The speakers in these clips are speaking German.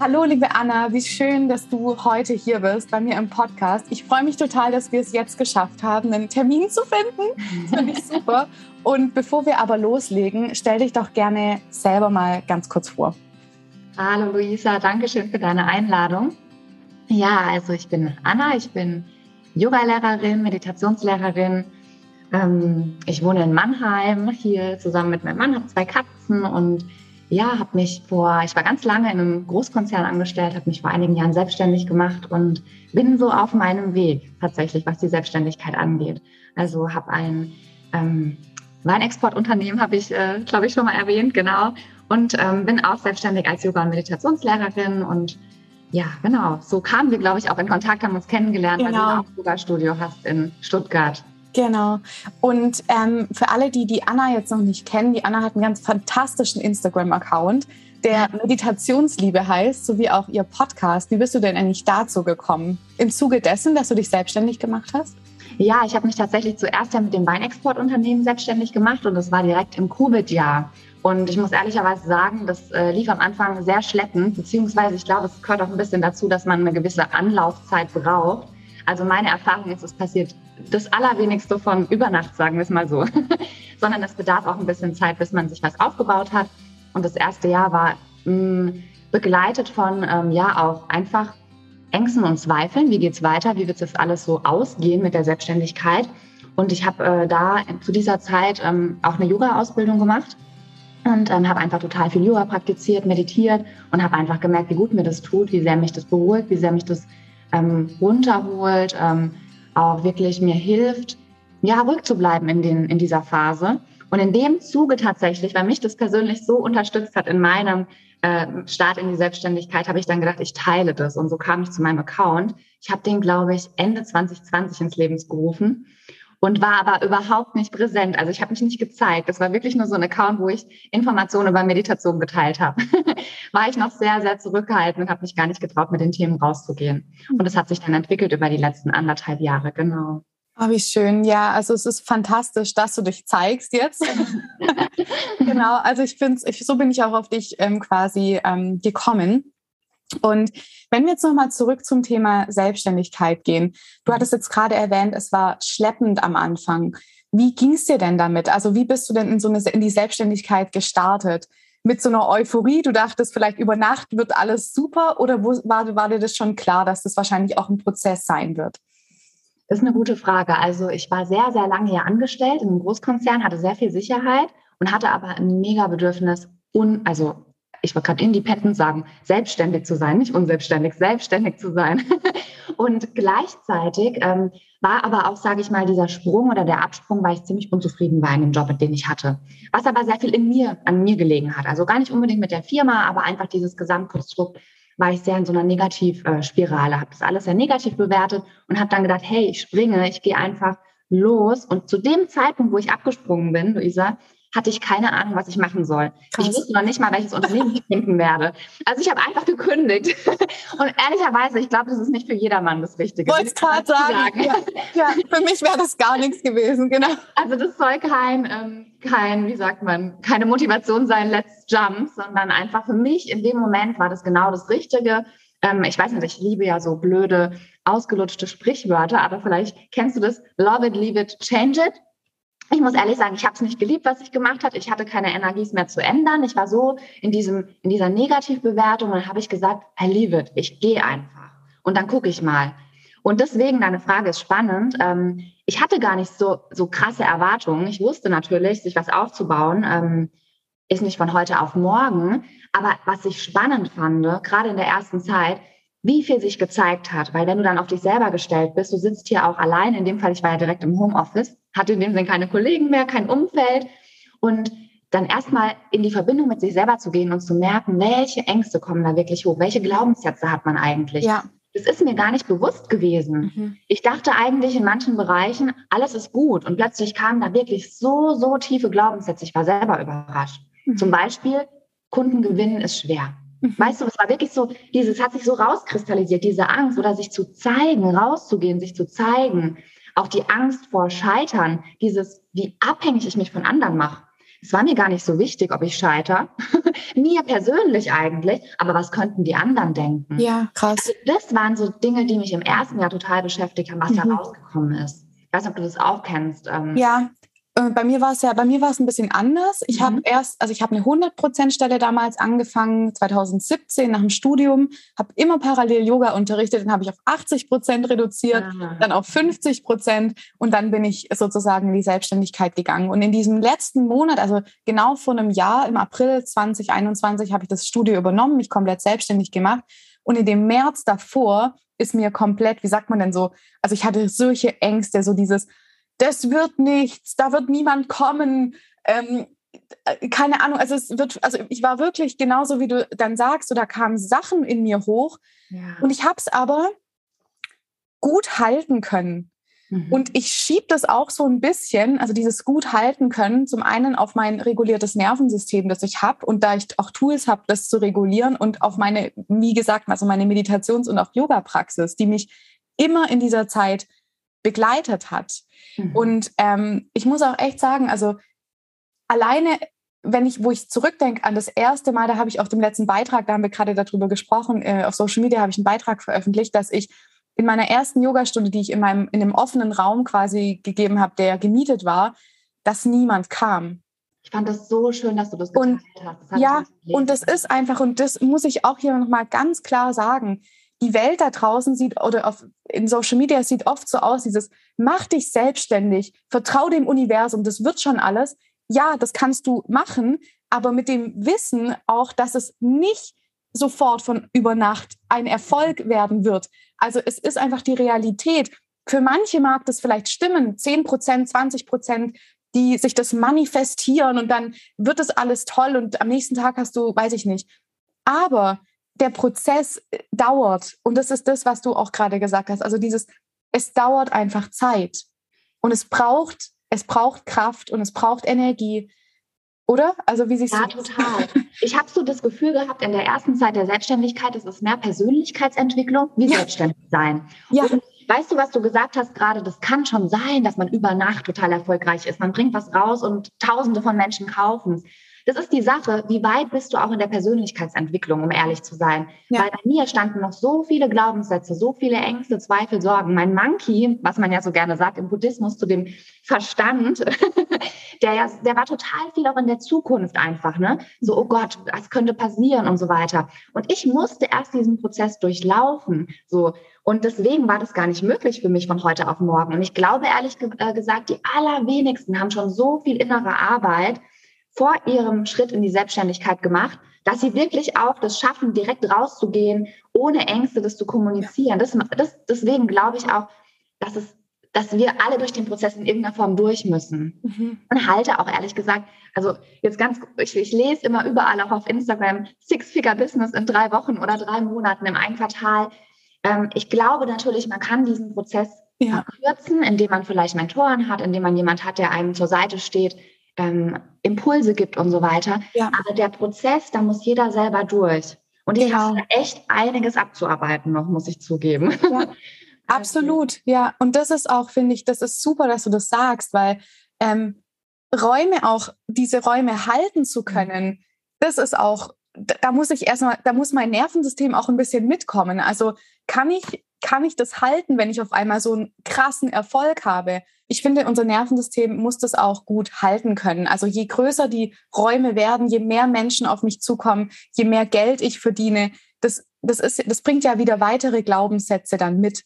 Hallo, liebe Anna, wie schön, dass du heute hier bist bei mir im Podcast. Ich freue mich total, dass wir es jetzt geschafft haben, einen Termin zu finden. Das finde ich super. Und bevor wir aber loslegen, stell dich doch gerne selber mal ganz kurz vor. Hallo Luisa, danke schön für deine Einladung. Ja, also ich bin Anna, ich bin Yogalehrerin, Meditationslehrerin. Ähm, ich wohne in Mannheim hier zusammen mit meinem Mann, habe zwei Katzen und ja, habe mich vor, ich war ganz lange in einem Großkonzern angestellt, habe mich vor einigen Jahren selbstständig gemacht und bin so auf meinem Weg tatsächlich, was die Selbstständigkeit angeht. Also habe ein ähm, Weinexportunternehmen, habe ich, äh, glaube ich, schon mal erwähnt, genau. Und ähm, bin auch selbstständig als Yoga- und Meditationslehrerin und ja, genau. So kamen wir, glaube ich, auch in Kontakt, haben uns kennengelernt, genau. weil du genau. auch ein Yoga-Studio hast in Stuttgart. Genau. Und ähm, für alle, die die Anna jetzt noch nicht kennen, die Anna hat einen ganz fantastischen Instagram-Account, der Meditationsliebe heißt, sowie auch ihr Podcast. Wie bist du denn eigentlich dazu gekommen? Im Zuge dessen, dass du dich selbstständig gemacht hast? Ja, ich habe mich tatsächlich zuerst ja mit dem Weinexportunternehmen selbstständig gemacht und das war direkt im Covid-Jahr. Und ich muss ehrlicherweise sagen, das äh, lief am Anfang sehr schleppend, beziehungsweise ich glaube, es gehört auch ein bisschen dazu, dass man eine gewisse Anlaufzeit braucht. Also meine Erfahrung ist, es passiert das Allerwenigste von über Nacht, sagen wir es mal so, sondern es bedarf auch ein bisschen Zeit, bis man sich was aufgebaut hat. Und das erste Jahr war mh, mm, begleitet von, ähm, ja, auch einfach Ängsten und Zweifeln. Wie geht's weiter? Wie wird das alles so ausgehen mit der Selbstständigkeit? Und ich habe äh, da zu dieser Zeit ähm, auch eine Yoga-Ausbildung gemacht und ähm, habe einfach total viel Yoga praktiziert, meditiert und habe einfach gemerkt, wie gut mir das tut, wie sehr mich das beruhigt, wie sehr mich das ähm, runterholt, ähm, auch wirklich mir hilft, ja, ruhig zu bleiben in, den, in dieser Phase. Und in dem Zuge tatsächlich, weil mich das persönlich so unterstützt hat in meinem äh, Start in die Selbstständigkeit, habe ich dann gedacht, ich teile das. Und so kam ich zu meinem Account. Ich habe den, glaube ich, Ende 2020 ins Leben gerufen und war aber überhaupt nicht präsent. Also ich habe mich nicht gezeigt. Das war wirklich nur so ein Account, wo ich Informationen über Meditation geteilt habe. war ich noch sehr, sehr zurückgehalten und habe mich gar nicht getraut, mit den Themen rauszugehen. Und es hat sich dann entwickelt über die letzten anderthalb Jahre, genau. Oh, wie schön. Ja, also es ist fantastisch, dass du dich zeigst jetzt. genau, also ich finde, ich, so bin ich auch auf dich ähm, quasi ähm, gekommen. Und wenn wir jetzt nochmal zurück zum Thema Selbstständigkeit gehen, du hattest jetzt gerade erwähnt, es war schleppend am Anfang. Wie ging es dir denn damit? Also wie bist du denn in so eine in die Selbstständigkeit gestartet? Mit so einer Euphorie, du dachtest vielleicht über Nacht wird alles super oder wo, war, war dir das schon klar, dass das wahrscheinlich auch ein Prozess sein wird? Das ist eine gute Frage. Also ich war sehr, sehr lange hier angestellt in einem Großkonzern, hatte sehr viel Sicherheit und hatte aber ein mega Bedürfnis, un, also ich wollte gerade independent sagen, selbstständig zu sein, nicht unselbstständig, selbstständig zu sein. und gleichzeitig ähm, war aber auch, sage ich mal, dieser Sprung oder der Absprung, weil ich ziemlich unzufrieden war in dem Job, den ich hatte. Was aber sehr viel in mir, an mir gelegen hat. Also gar nicht unbedingt mit der Firma, aber einfach dieses Gesamtkonstrukt war ich sehr in so einer Negativspirale, habe das alles sehr negativ bewertet und habe dann gedacht, hey, ich springe, ich gehe einfach los. Und zu dem Zeitpunkt, wo ich abgesprungen bin, Luisa, hatte ich keine Ahnung, was ich machen soll. Krass. Ich wusste noch nicht mal, welches Unternehmen ich finden werde. Also ich habe einfach gekündigt. Und ehrlicherweise, ich glaube, das ist nicht für jedermann das Richtige. Wollte es gerade sagen. sagen. Ja, ja, für mich wäre das gar nichts gewesen, genau. Also das soll kein, ähm, kein, wie sagt man, keine Motivation sein, let's jump, sondern einfach für mich in dem Moment war das genau das Richtige. Ähm, ich weiß nicht, ich liebe ja so blöde, ausgelutschte Sprichwörter, aber vielleicht kennst du das, love it, leave it, change it ich muss ehrlich sagen, ich habe es nicht geliebt, was ich gemacht habe. Ich hatte keine Energie, mehr zu ändern. Ich war so in diesem in dieser Negativbewertung und dann habe ich gesagt, I leave it. Ich gehe einfach und dann gucke ich mal. Und deswegen deine Frage ist spannend. Ähm, ich hatte gar nicht so so krasse Erwartungen. Ich wusste natürlich, sich was aufzubauen ähm, ist nicht von heute auf morgen. Aber was ich spannend fand, gerade in der ersten Zeit, wie viel sich gezeigt hat. Weil wenn du dann auf dich selber gestellt bist, du sitzt hier auch allein, in dem Fall, ich war ja direkt im Homeoffice, hatte in dem Sinne keine Kollegen mehr, kein Umfeld und dann erstmal in die Verbindung mit sich selber zu gehen und zu merken, welche Ängste kommen da wirklich hoch, welche Glaubenssätze hat man eigentlich. Ja. Das ist mir gar nicht bewusst gewesen. Mhm. Ich dachte eigentlich in manchen Bereichen, alles ist gut. Und plötzlich kamen da wirklich so, so tiefe Glaubenssätze. Ich war selber überrascht. Mhm. Zum Beispiel, Kunden gewinnen ist schwer. Mhm. Weißt du, es war wirklich so, dieses hat sich so rauskristallisiert, diese Angst oder sich zu zeigen, rauszugehen, sich zu zeigen. Auch die Angst vor Scheitern, dieses, wie abhängig ich mich von anderen mache. es war mir gar nicht so wichtig, ob ich scheiter. mir persönlich eigentlich, aber was könnten die anderen denken? Ja, krass. Also das waren so Dinge, die mich im ersten Jahr total beschäftigt haben, was mhm. da rausgekommen ist. Ich weiß nicht, ob du das auch kennst. Ähm, ja, bei mir war es ja, bei mir war es ein bisschen anders. Ich mhm. habe erst, also ich habe eine 100% Stelle damals angefangen, 2017 nach dem Studium, habe immer parallel Yoga unterrichtet, dann habe ich auf 80% reduziert, ah. dann auf 50% und dann bin ich sozusagen in die Selbstständigkeit gegangen. Und in diesem letzten Monat, also genau vor einem Jahr, im April 2021, habe ich das Studio übernommen, mich komplett selbstständig gemacht. Und in dem März davor ist mir komplett, wie sagt man denn so, also ich hatte solche Ängste, so dieses, das wird nichts, da wird niemand kommen. Ähm, äh, keine Ahnung, also es wird, also ich war wirklich genauso, wie du dann sagst, so da kamen Sachen in mir hoch ja. und ich habe es aber gut halten können. Mhm. Und ich schiebe das auch so ein bisschen, also dieses gut halten können, zum einen auf mein reguliertes Nervensystem, das ich habe und da ich auch Tools habe, das zu regulieren und auf meine, wie gesagt, also meine Meditations- und auch Yoga-Praxis, die mich immer in dieser Zeit begleitet hat. Mhm. Und ähm, ich muss auch echt sagen, also alleine, wenn ich, wo ich zurückdenke an das erste Mal, da habe ich auf dem letzten Beitrag, da haben wir gerade darüber gesprochen, äh, auf Social Media habe ich einen Beitrag veröffentlicht, dass ich in meiner ersten Yogastunde, die ich in meinem in dem offenen Raum quasi gegeben habe, der gemietet war, dass niemand kam. Ich fand das so schön, dass du das geteilt und, hast. Das ja, und das ist einfach, und das muss ich auch hier nochmal ganz klar sagen, die Welt da draußen sieht oder auf, in Social Media sieht oft so aus, dieses mach dich selbstständig, vertrau dem Universum, das wird schon alles. Ja, das kannst du machen, aber mit dem Wissen auch, dass es nicht sofort von über Nacht ein Erfolg werden wird. Also es ist einfach die Realität. Für manche mag das vielleicht stimmen, 10 Prozent, 20 Prozent, die sich das manifestieren und dann wird es alles toll und am nächsten Tag hast du, weiß ich nicht. Aber der Prozess äh, dauert. Und das ist das, was du auch gerade gesagt hast. Also dieses, es dauert einfach Zeit. Und es braucht, es braucht Kraft und es braucht Energie. Oder? Also wie siehst ja, du? Ja, total. Ich habe so das Gefühl gehabt, in der ersten Zeit der Selbstständigkeit ist es mehr Persönlichkeitsentwicklung wie ja. selbstständig sein. Ja. Und weißt du, was du gesagt hast gerade? Das kann schon sein, dass man über Nacht total erfolgreich ist. Man bringt was raus und Tausende von Menschen kaufen es. Das ist die Sache, wie weit bist du auch in der Persönlichkeitsentwicklung, um ehrlich zu sein. Ja. Weil bei mir standen noch so viele Glaubenssätze, so viele Ängste, Zweifel, Sorgen. Mein Monkey, was man ja so gerne sagt im Buddhismus zu dem Verstand, der ja, der war total viel auch in der Zukunft einfach, ne? So, oh Gott, was könnte passieren und so weiter. Und ich musste erst diesen Prozess durchlaufen, so. Und deswegen war das gar nicht möglich für mich von heute auf morgen. Und ich glaube ehrlich äh, gesagt, die allerwenigsten haben schon so viel innere Arbeit, vor ihrem Schritt in die Selbstständigkeit gemacht, dass sie wirklich auch das schaffen, direkt rauszugehen, ohne Ängste das zu kommunizieren. Das, das, deswegen glaube ich auch, dass es dass wir alle durch den Prozess in irgendeiner Form durch müssen. Mhm. Und halte auch ehrlich gesagt, also jetzt ganz, ich, ich lese immer überall auch auf Instagram Six-Figure-Business in drei Wochen oder drei Monaten im einen Quartal. Ähm, ich glaube natürlich, man kann diesen Prozess ja. verkürzen, indem man vielleicht Mentoren hat, indem man jemand hat, der einem zur Seite steht, ähm, Impulse gibt und so weiter. Ja. Aber der Prozess, da muss jeder selber durch. Und ich genau. habe echt einiges abzuarbeiten noch, muss ich zugeben. Ja. Absolut, ja. Und das ist auch, finde ich, das ist super, dass du das sagst, weil ähm, Räume auch, diese Räume halten zu mhm. können, das ist auch, da muss ich erstmal, da muss mein Nervensystem auch ein bisschen mitkommen. Also kann ich, kann ich das halten, wenn ich auf einmal so einen krassen Erfolg habe? ich finde, unser Nervensystem muss das auch gut halten können. Also je größer die Räume werden, je mehr Menschen auf mich zukommen, je mehr Geld ich verdiene, das, das, ist, das bringt ja wieder weitere Glaubenssätze dann mit.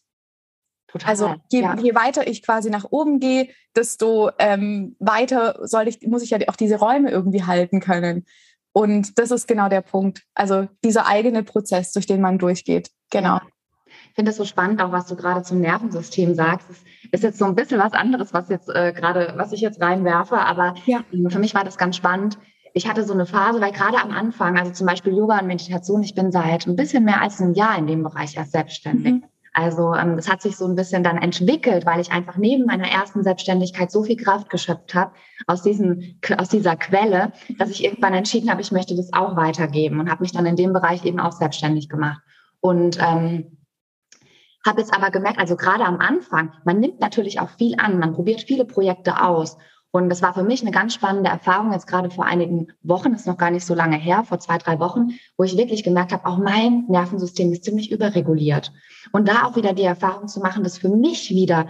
Total, also je, ja. je, weiter ich quasi nach oben gehe, desto ähm, weiter soll ich, muss ich ja auch diese Räume irgendwie halten können. Und das ist genau der Punkt. Also dieser eigene Prozess, durch den man durchgeht. Genau. Ja finde es so spannend, auch was du gerade zum Nervensystem sagst. Es ist jetzt so ein bisschen was anderes, was jetzt äh, gerade, was ich jetzt reinwerfe, aber ja. Ähm, für mich war das ganz spannend. Ich hatte so eine Phase, weil gerade am Anfang, also zum Beispiel Yoga und Meditation, ich bin seit ein bisschen mehr als einem Jahr in dem Bereich erst selbstständig. Mhm. Also ähm, das hat sich so ein bisschen dann entwickelt, weil ich einfach neben meiner ersten Selbstständigkeit so viel Kraft geschöpft habe aus, diesen, aus dieser Quelle, dass ich irgendwann entschieden habe, ich möchte das auch weitergeben und habe mich dann in dem Bereich eben auch selbstständig gemacht. Und ähm, habe jetzt aber gemerkt, also gerade am Anfang, man nimmt natürlich auch viel an, man probiert viele Projekte aus. Und das war für mich eine ganz spannende Erfahrung, jetzt gerade vor einigen Wochen, ist noch gar nicht so lange her, vor zwei, drei Wochen, wo ich wirklich gemerkt habe, auch mein Nervensystem ist ziemlich überreguliert. Und da auch wieder die Erfahrung zu machen, das für mich wieder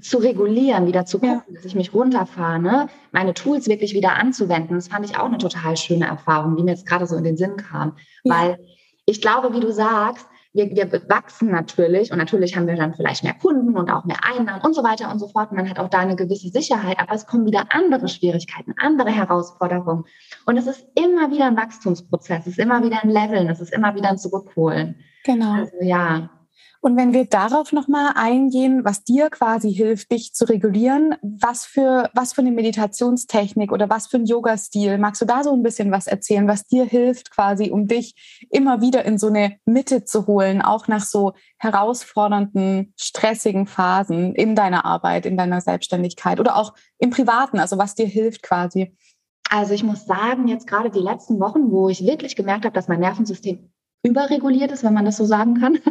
zu regulieren, wieder zu gucken, ja. dass ich mich runterfahre, ne? meine Tools wirklich wieder anzuwenden, das fand ich auch eine total schöne Erfahrung, die mir jetzt gerade so in den Sinn kam. Ja. Weil ich glaube, wie du sagst, wir, wir wachsen natürlich und natürlich haben wir dann vielleicht mehr Kunden und auch mehr Einnahmen und so weiter und so fort. Man hat auch da eine gewisse Sicherheit, aber es kommen wieder andere Schwierigkeiten, andere Herausforderungen. Und es ist immer wieder ein Wachstumsprozess, es ist immer wieder ein Leveln, es ist immer wieder ein Zurückholen. Genau. Also, ja, und wenn wir darauf nochmal eingehen, was dir quasi hilft, dich zu regulieren, was für, was für eine Meditationstechnik oder was für ein Yoga-Stil, magst du da so ein bisschen was erzählen, was dir hilft quasi, um dich immer wieder in so eine Mitte zu holen, auch nach so herausfordernden, stressigen Phasen in deiner Arbeit, in deiner Selbstständigkeit oder auch im Privaten, also was dir hilft quasi? Also ich muss sagen, jetzt gerade die letzten Wochen, wo ich wirklich gemerkt habe, dass mein Nervensystem überreguliert ist, wenn man das so sagen kann.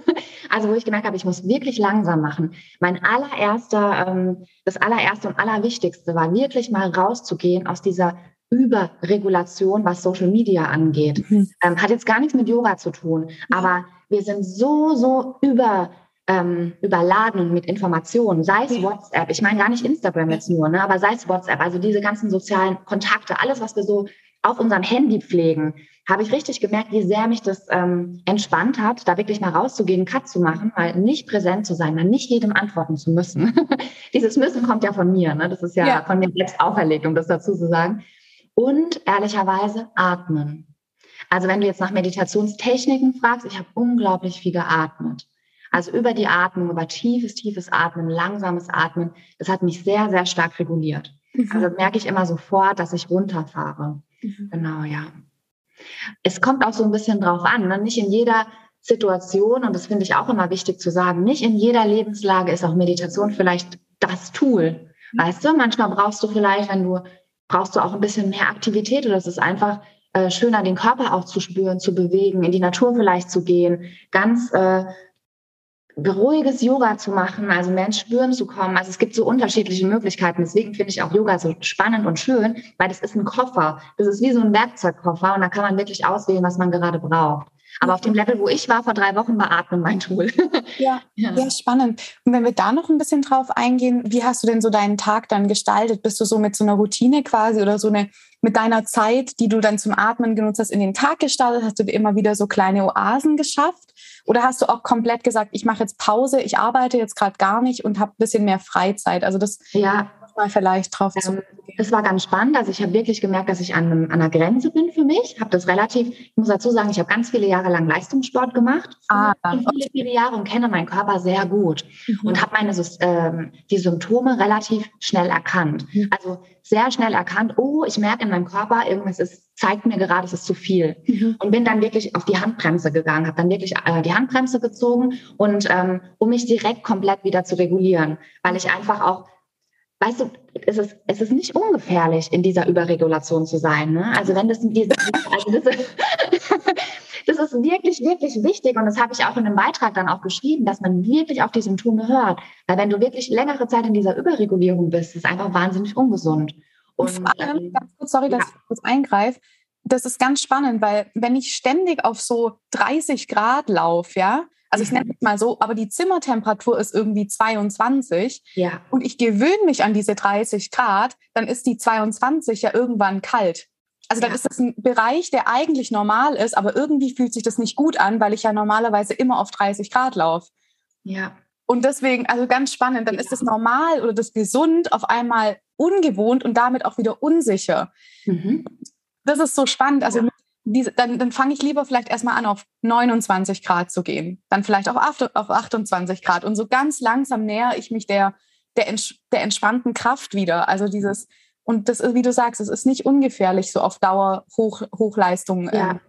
Also wo ich gemerkt habe, ich muss wirklich langsam machen. Mein allererster, ähm, das allererste und allerwichtigste war wirklich mal rauszugehen aus dieser Überregulation, was Social Media angeht. Mhm. Ähm, hat jetzt gar nichts mit Yoga zu tun, aber wir sind so, so über ähm, überladen mit Informationen, sei es WhatsApp, ich meine gar nicht Instagram jetzt nur, ne, aber sei es WhatsApp, also diese ganzen sozialen Kontakte, alles, was wir so auf unserem Handy pflegen, habe ich richtig gemerkt, wie sehr mich das ähm, entspannt hat, da wirklich mal rauszugehen, Cut zu machen, mal nicht präsent zu sein, mal nicht jedem antworten zu müssen. Dieses Müssen kommt ja von mir, ne? das ist ja, ja von mir selbst auferlegt, um das dazu zu sagen. Und ehrlicherweise atmen. Also wenn du jetzt nach Meditationstechniken fragst, ich habe unglaublich viel geatmet. Also über die Atmung, über tiefes, tiefes Atmen, langsames Atmen, das hat mich sehr, sehr stark reguliert. Mhm. Also merke ich immer sofort, dass ich runterfahre. Mhm. Genau, ja. Es kommt auch so ein bisschen drauf an, ne? nicht in jeder Situation, und das finde ich auch immer wichtig zu sagen, nicht in jeder Lebenslage ist auch Meditation vielleicht das Tool. Mhm. Weißt du, manchmal brauchst du vielleicht, wenn du, brauchst du auch ein bisschen mehr Aktivität oder es ist einfach äh, schöner, den Körper auch zu spüren, zu bewegen, in die Natur vielleicht zu gehen, ganz äh, ruhiges Yoga zu machen, also mehr ins Spüren zu kommen. Also es gibt so unterschiedliche Möglichkeiten. Deswegen finde ich auch Yoga so spannend und schön, weil das ist ein Koffer. Das ist wie so ein Werkzeugkoffer und da kann man wirklich auswählen, was man gerade braucht. Aber auf dem Level, wo ich war vor drei Wochen, war Atmen mein Tool. Ja, ja, ja, spannend. Und wenn wir da noch ein bisschen drauf eingehen, wie hast du denn so deinen Tag dann gestaltet? Bist du so mit so einer Routine quasi oder so eine mit deiner Zeit, die du dann zum Atmen genutzt hast, in den Tag gestartet? Hast du dir immer wieder so kleine Oasen geschafft? Oder hast du auch komplett gesagt, ich mache jetzt Pause, ich arbeite jetzt gerade gar nicht und habe ein bisschen mehr Freizeit? Also das ja mal vielleicht drauf ähm, Es war ganz spannend. Also ich habe wirklich gemerkt, dass ich an, einem, an einer Grenze bin für mich. Habe das relativ, ich muss dazu sagen, ich habe ganz viele Jahre lang Leistungssport gemacht. Ah, viele, viele Jahre und kenne meinen Körper sehr gut. Mhm. Und habe meine ähm, die Symptome relativ schnell erkannt. Mhm. Also sehr schnell erkannt, oh, ich merke in meinem Körper, irgendwas ist, zeigt mir gerade, es ist zu viel. Mhm. Und bin dann wirklich auf die Handbremse gegangen, habe dann wirklich äh, die Handbremse gezogen und ähm, um mich direkt komplett wieder zu regulieren, weil ich einfach auch weißt du, es ist, es ist nicht ungefährlich, in dieser Überregulation zu sein. Ne? Also wenn das, diese, also das, das ist wirklich, wirklich wichtig und das habe ich auch in einem Beitrag dann auch geschrieben, dass man wirklich auf die Symptome hört. Weil wenn du wirklich längere Zeit in dieser Überregulierung bist, ist es einfach wahnsinnig ungesund. Und, vor allem, ähm, ganz kurz, sorry, dass ja. ich kurz eingreife, das ist ganz spannend, weil wenn ich ständig auf so 30 Grad laufe, ja, also ich nenne es mal so, aber die Zimmertemperatur ist irgendwie 22 ja. und ich gewöhne mich an diese 30 Grad, dann ist die 22 ja irgendwann kalt. Also dann ja. ist das ein Bereich, der eigentlich normal ist, aber irgendwie fühlt sich das nicht gut an, weil ich ja normalerweise immer auf 30 Grad laufe. Ja. Und deswegen, also ganz spannend, dann ja. ist das normal oder das gesund auf einmal ungewohnt und damit auch wieder unsicher. Mhm. Das ist so spannend. Also ja diese, dann, dann fange ich lieber vielleicht erstmal an, auf 29 Grad zu gehen, dann vielleicht auf, auf 28 Grad und so ganz langsam näher ich mich der, der, der entspannten Kraft wieder. Also dieses, und das ist, wie du sagst, es ist nicht ungefährlich, so auf Dauer Hoch, Hochleistung ja. ähm,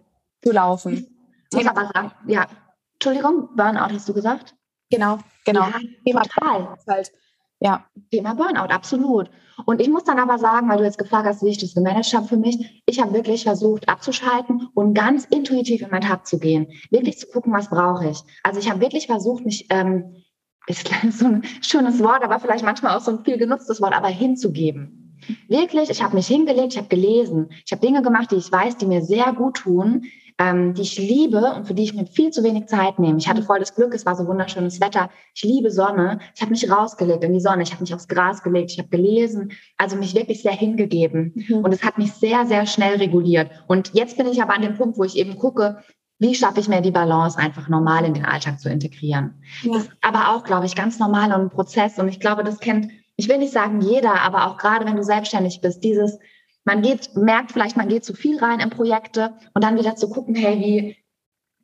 zu laufen. Aber sagen, ja. Entschuldigung, Burnout hast du gesagt? Genau, genau. Ja, Thema total. Halt, ja. Thema Burnout, absolut. Und ich muss dann aber sagen, weil du jetzt gefragt hast, wie ich das gemanagt habe für mich, ich habe wirklich versucht abzuschalten und ganz intuitiv in meinen Tag zu gehen. Wirklich zu gucken, was brauche ich. Also ich habe wirklich versucht, mich, ähm, ist so ein schönes Wort, aber vielleicht manchmal auch so ein viel genutztes Wort, aber hinzugeben. Wirklich, ich habe mich hingelegt, ich habe gelesen, ich habe Dinge gemacht, die ich weiß, die mir sehr gut tun, ähm, die ich liebe und für die ich mir viel zu wenig Zeit nehme. Ich hatte voll das Glück, es war so wunderschönes Wetter. Ich liebe Sonne. Ich habe mich rausgelegt in die Sonne. Ich habe mich aufs Gras gelegt. Ich habe gelesen. Also mich wirklich sehr hingegeben. Mhm. Und es hat mich sehr, sehr schnell reguliert. Und jetzt bin ich aber an dem Punkt, wo ich eben gucke, wie schaffe ich mir die Balance einfach normal in den Alltag zu integrieren. Ja. Das ist aber auch, glaube ich, ganz normal und ein Prozess. Und ich glaube, das kennt, ich will nicht sagen jeder, aber auch gerade wenn du selbstständig bist, dieses man geht, merkt vielleicht, man geht zu viel rein in Projekte und dann wieder zu gucken, hey,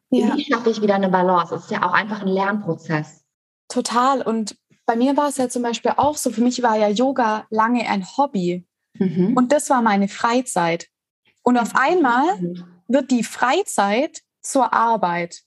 wie, ja. wie schaffe ich wieder eine Balance? Das ist ja auch einfach ein Lernprozess. Total. Und bei mir war es ja zum Beispiel auch so, für mich war ja Yoga lange ein Hobby. Mhm. Und das war meine Freizeit. Und auf einmal wird die Freizeit zur Arbeit.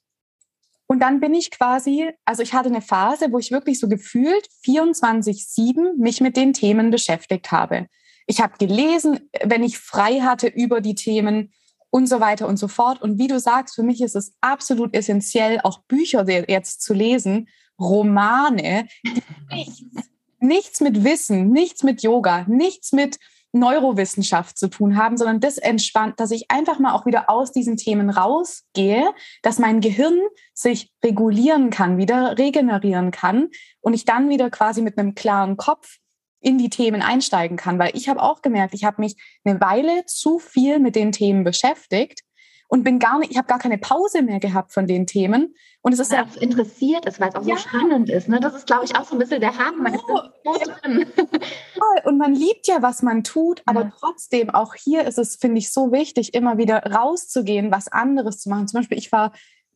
Und dann bin ich quasi, also ich hatte eine Phase, wo ich wirklich so gefühlt 24-7 mich mit den Themen beschäftigt habe. Ich habe gelesen, wenn ich frei hatte über die Themen und so weiter und so fort. Und wie du sagst, für mich ist es absolut essentiell, auch Bücher jetzt zu lesen, Romane, nichts, nichts mit Wissen, nichts mit Yoga, nichts mit Neurowissenschaft zu tun haben, sondern das entspannt, dass ich einfach mal auch wieder aus diesen Themen rausgehe, dass mein Gehirn sich regulieren kann, wieder regenerieren kann und ich dann wieder quasi mit einem klaren Kopf in die Themen einsteigen kann, weil ich habe auch gemerkt, ich habe mich eine Weile zu viel mit den Themen beschäftigt und bin gar nicht, ich habe gar keine Pause mehr gehabt von den Themen. Und es ist ja auch interessiert ist, weil es auch ja. so spannend ist. Ne? Das ist, glaube ich, auch so ein bisschen der Haken. Man oh, ist so drin. Und man liebt ja, was man tut, aber ja. trotzdem, auch hier ist es, finde ich, so wichtig, immer wieder rauszugehen, was anderes zu machen. Zum Beispiel, ich war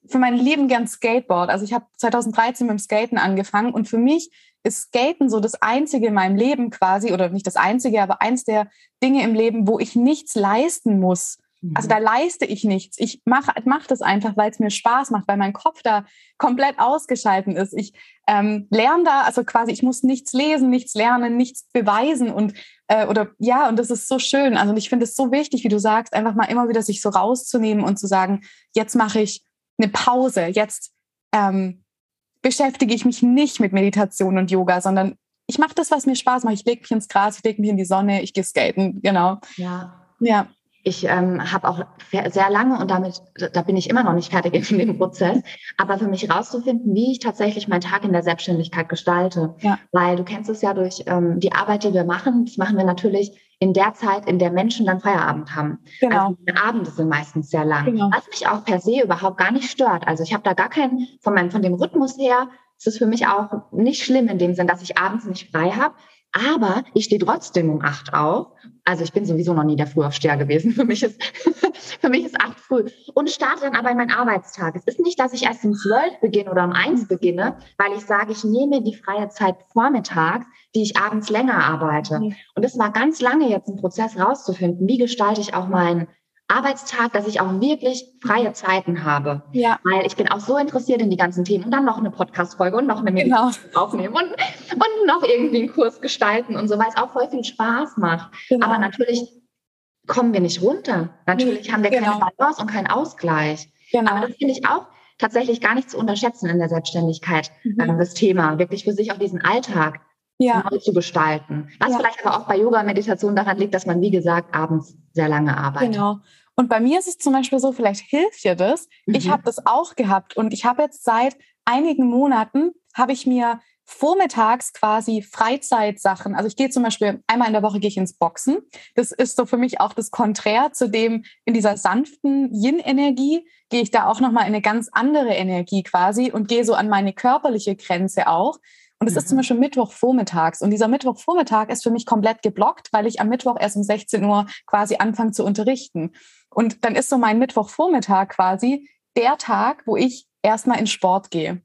für mein Leben gern Skateboard. Also ich habe 2013 mit dem Skaten angefangen und für mich ist Skaten so das Einzige in meinem Leben quasi, oder nicht das Einzige, aber eins der Dinge im Leben, wo ich nichts leisten muss. Also da mhm. leiste ich nichts. Ich mache mach das einfach, weil es mir Spaß macht, weil mein Kopf da komplett ausgeschalten ist. Ich ähm, lerne da, also quasi, ich muss nichts lesen, nichts lernen, nichts beweisen und äh, oder ja, und das ist so schön. Also ich finde es so wichtig, wie du sagst, einfach mal immer wieder sich so rauszunehmen und zu sagen, jetzt mache ich eine Pause, jetzt ähm, beschäftige ich mich nicht mit Meditation und Yoga, sondern ich mache das, was mir Spaß macht. Ich lege mich ins Gras, ich lege mich in die Sonne, ich gehe skaten, genau. Ja. Ja. Ich ähm, habe auch sehr lange und damit, da bin ich immer noch nicht fertig in dem Prozess, aber für mich rauszufinden, wie ich tatsächlich meinen Tag in der Selbstständigkeit gestalte. Ja. Weil du kennst es ja durch ähm, die Arbeit, die wir machen, das machen wir natürlich in der Zeit, in der Menschen dann Feierabend haben. Genau. Also die Abende sind meistens sehr lang. Genau. Was mich auch per se überhaupt gar nicht stört. Also ich habe da gar keinen, von, meinem, von dem Rhythmus her, ist es für mich auch nicht schlimm in dem Sinn, dass ich abends nicht frei habe. Aber ich stehe trotzdem um acht auf. Also ich bin sowieso noch nie der Frühaufsteher gewesen. Für mich ist, für mich ist acht früh. Und starte dann aber in meinen Arbeitstag. Es ist nicht, dass ich erst um zwölf beginne oder um eins beginne, weil ich sage, ich nehme die freie Zeit vormittags, die ich abends länger arbeite. Mhm. Und es war ganz lange jetzt ein Prozess rauszufinden, wie gestalte ich auch meinen Arbeitstag, dass ich auch wirklich freie Zeiten habe. Ja. Weil ich bin auch so interessiert in die ganzen Themen und dann noch eine Podcast-Folge und noch eine genau. aufnehmen und, und noch irgendwie einen Kurs gestalten und so, weil es auch voll viel Spaß macht. Genau. Aber natürlich kommen wir nicht runter. Natürlich haben wir genau. keine Balance und keinen Ausgleich. Genau. Aber das finde ich auch tatsächlich gar nicht zu unterschätzen in der Selbstständigkeit, mhm. Ähm, das Thema, wirklich für sich auch diesen Alltag ja. neu zu gestalten. Was ja. vielleicht aber auch bei Yoga, Meditation daran liegt, dass man, wie gesagt, abends sehr lange arbeitet. Genau. Und bei mir ist es zum Beispiel so, vielleicht hilft dir das. Mhm. Ich habe das auch gehabt und ich habe jetzt seit einigen Monaten, habe ich mir vormittags quasi Freizeitsachen. Also ich gehe zum Beispiel einmal in der Woche gehe ich ins Boxen. Das ist so für mich auch das Konträr zu dem in dieser sanften Yin-Energie gehe ich da auch noch mal in eine ganz andere Energie quasi und gehe so an meine körperliche Grenze auch. Und es mhm. ist zum mhm. Beispiel Mittwochvormittags. Und dieser Mittwochvormittag ist für mich komplett geblockt, weil ich am Mittwoch erst um 16 Uhr quasi anfange zu unterrichten. Und dann ist so mein Mittwochvormittag quasi der Tag, wo ich erstmal in Sport gehe.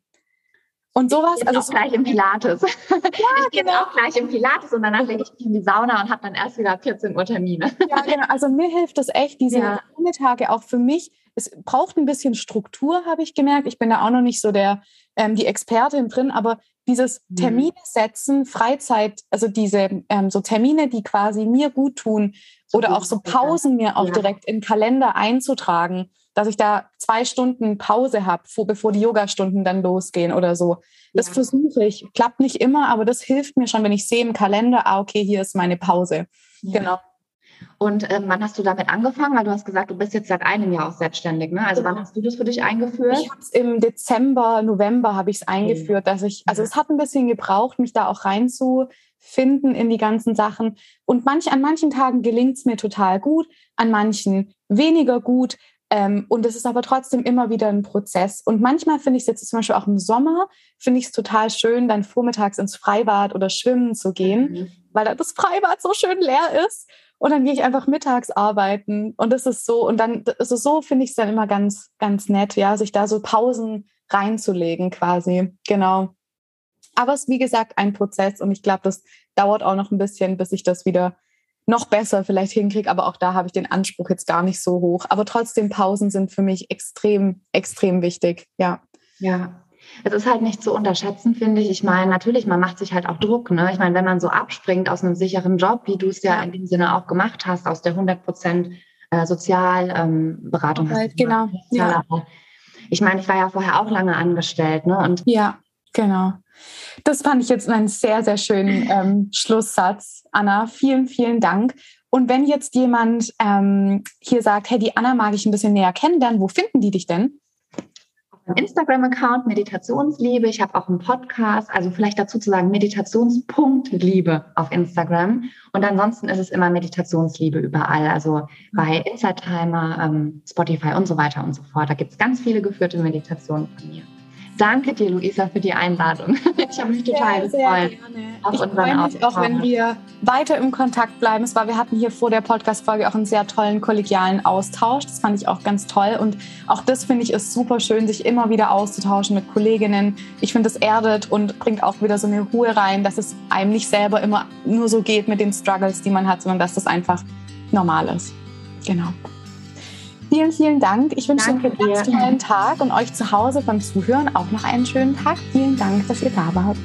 Und sowas. Ich also auch gleich im Pilates. Ja, ich gehe genau. auch gleich im Pilates und danach lege ich mich in die Sauna und habe dann erst wieder 14 Uhr Termine. Ja, genau. Also mir hilft das echt, diese ja. Vormittage auch für mich. Es braucht ein bisschen Struktur, habe ich gemerkt. Ich bin da auch noch nicht so der ähm, die Expertin drin, aber dieses mhm. Termine setzen, Freizeit, also diese ähm, so Termine, die quasi mir gut tun oder auch so Pausen mir auch ja. direkt in Kalender einzutragen, dass ich da zwei Stunden Pause habe, bevor die Yogastunden dann losgehen oder so. Das ja. versuche ich. Klappt nicht immer, aber das hilft mir schon, wenn ich sehe im Kalender, ah, okay, hier ist meine Pause. Ja. Genau. Und ähm, wann hast du damit angefangen? Weil du hast gesagt, du bist jetzt seit einem Jahr auch selbstständig. Ne? Also genau. wann hast du das für dich eingeführt? Ich habe es im Dezember, November habe ich es eingeführt, okay. dass ich, also es hat ein bisschen gebraucht, mich da auch reinzufinden in die ganzen Sachen. Und manch, an manchen Tagen gelingt es mir total gut, an manchen weniger gut. Ähm, und es ist aber trotzdem immer wieder ein Prozess. Und manchmal finde ich es jetzt zum Beispiel auch im Sommer, finde ich es total schön, dann vormittags ins Freibad oder schwimmen zu gehen, mhm. weil da das Freibad so schön leer ist. Und dann gehe ich einfach mittags arbeiten. Und das ist so, und dann ist es so, finde ich es dann immer ganz, ganz nett, ja, sich da so Pausen reinzulegen quasi. Genau. Aber es ist wie gesagt ein Prozess und ich glaube, das dauert auch noch ein bisschen, bis ich das wieder noch besser vielleicht hinkriege. Aber auch da habe ich den Anspruch jetzt gar nicht so hoch. Aber trotzdem, Pausen sind für mich extrem, extrem wichtig. Ja. Ja, es ist halt nicht zu unterschätzen, finde ich. Ich meine, natürlich, man macht sich halt auch Druck. Ne? Ich meine, wenn man so abspringt aus einem sicheren Job, wie du es ja, in dem Sinne auch gemacht hast, aus der 100 Prozent äh, Sozialberatung. Ähm, genau. Ja. Ich meine, ich war ja vorher auch lange angestellt. Ne? Und ja, genau. Das fand ich jetzt einen sehr, sehr schönen ähm, Schlusssatz. Anna, vielen, vielen Dank. Und wenn jetzt jemand ähm, hier sagt, hey, die Anna mag ich ein bisschen näher kennenlernen, wo finden die dich denn? Instagram-Account Meditationsliebe. Ich habe auch einen Podcast, also vielleicht dazu zu sagen Meditationspunktliebe auf Instagram. Und ansonsten ist es immer Meditationsliebe überall, also bei Insight Timer, ähm, Spotify und so weiter und so fort. Da gibt es ganz viele geführte Meditationen von mir. Danke dir, Luisa, für die Einladung. Ich habe mich total sehr, gefreut. Sehr ich freue mich auch, wenn wir weiter im Kontakt bleiben. Es war, wir hatten hier vor der Podcast-Folge auch einen sehr tollen kollegialen Austausch. Das fand ich auch ganz toll. Und auch das finde ich ist super schön, sich immer wieder auszutauschen mit Kolleginnen. Ich finde, das erdet und bringt auch wieder so eine Ruhe rein, dass es einem nicht selber immer nur so geht mit den Struggles, die man hat, sondern dass das einfach normal ist. Genau. Vielen, vielen Dank. Ich wünsche Danke einen ganz tollen Tag und euch zu Hause beim Zuhören auch noch einen schönen Tag. Vielen Dank, dass ihr da wart.